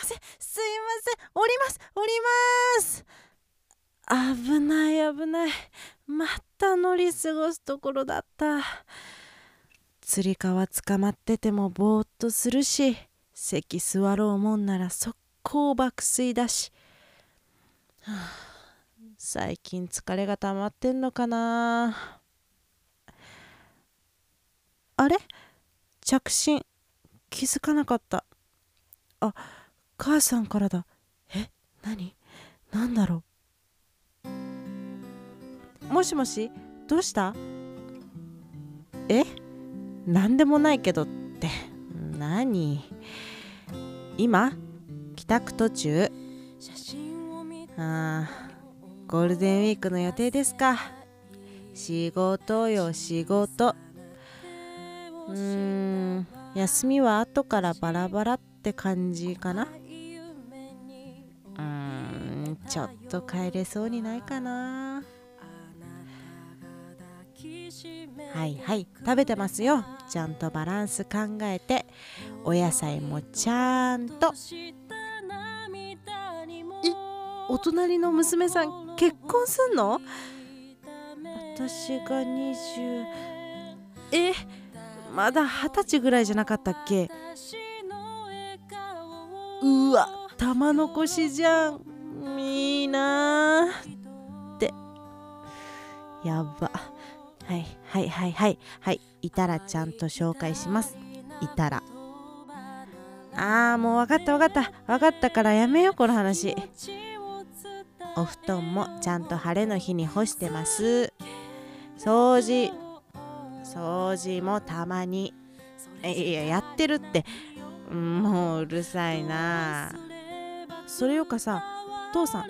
すいません。降ります。降ります。危ない危ない。また乗り過ごすところだった。つり革捕まっててもぼーっとするし席座ろうもんなら速攻爆睡だし、はあ、最近疲れが溜まってんのかな。あれ？着信？気づかなかった。あ母さんからだ。え？何？何だろう？もしもし？どうした？え？何でもないけどって。何？今？帰宅途中？あゴールデンウィークの予定ですか。仕事よ仕事。うーん休みは後からバラバラって感じかな。ちょっと帰れそうにないかな。はいはい食べてますよ。ちゃんとバランス考えてお野菜もちゃんと。えお隣の娘さん結婚すんの？私が20えまだ二十歳ぐらいじゃなかったっけ？うわ玉残しじゃんいいなって。やば。はいはいはいはい。はいいたらちゃんと紹介します。いたらあーもう分かった分かった。分かったからやめようこの話。お布団もちゃんと晴れの日に干してます。掃除。掃除もたまに。いややってるって。もううるさいな。それよかさ父さん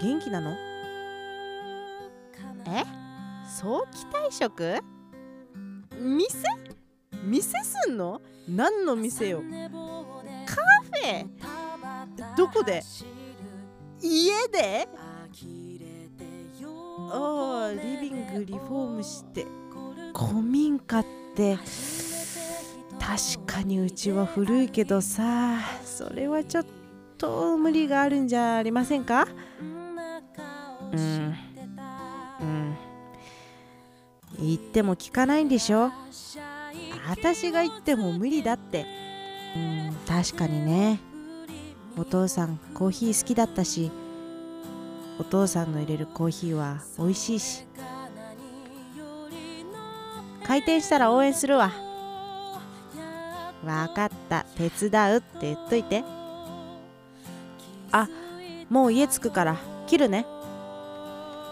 元気なの？え？早期退職？店？店すんの？何の店よ？カフェ？どこで？家で？ああリビングリフォームして古民家って。確かにうちは古いけどさそれはちょっとと無理があるんじゃありませんか？うん。うん。言っても聞かないんでしょ？私が言っても無理だって。うん確かにね。お父さんコーヒー好きだったし。お父さんの入れるコーヒーは美味しいし。開店したら応援するわ。わかった。手伝うって言っといて。あもう家着くから切るね。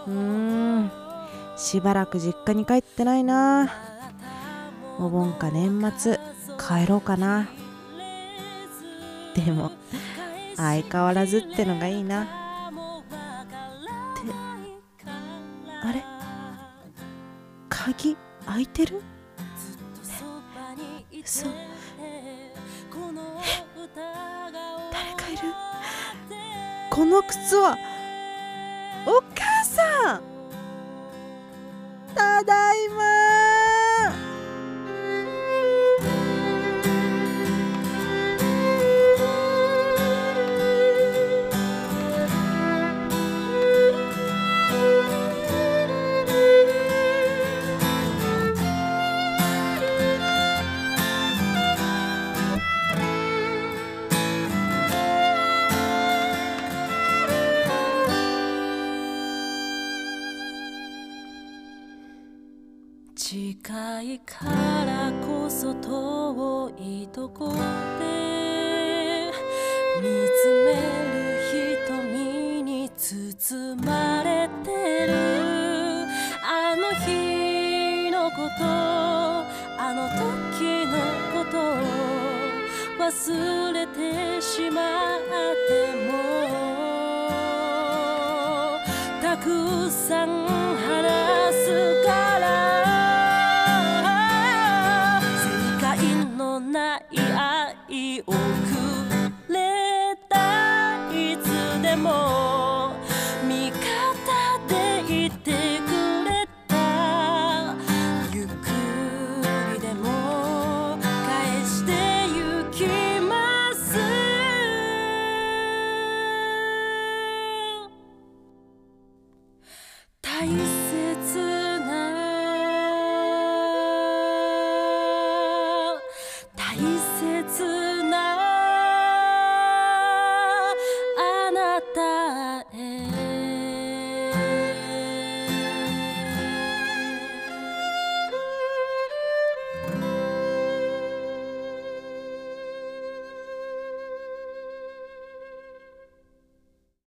うーん。しばらく実家に帰ってないな。お盆か年末帰ろうかな。でも相変わらずってのがいいな。ってあれ？鍵開いてる？嘘え誰かいる？この靴はお母さん。ただいま。近いからこそ遠いとこで見つめる瞳に包まれてるあの日のことあの時のこと忘れてしまってもたくさん話す大切な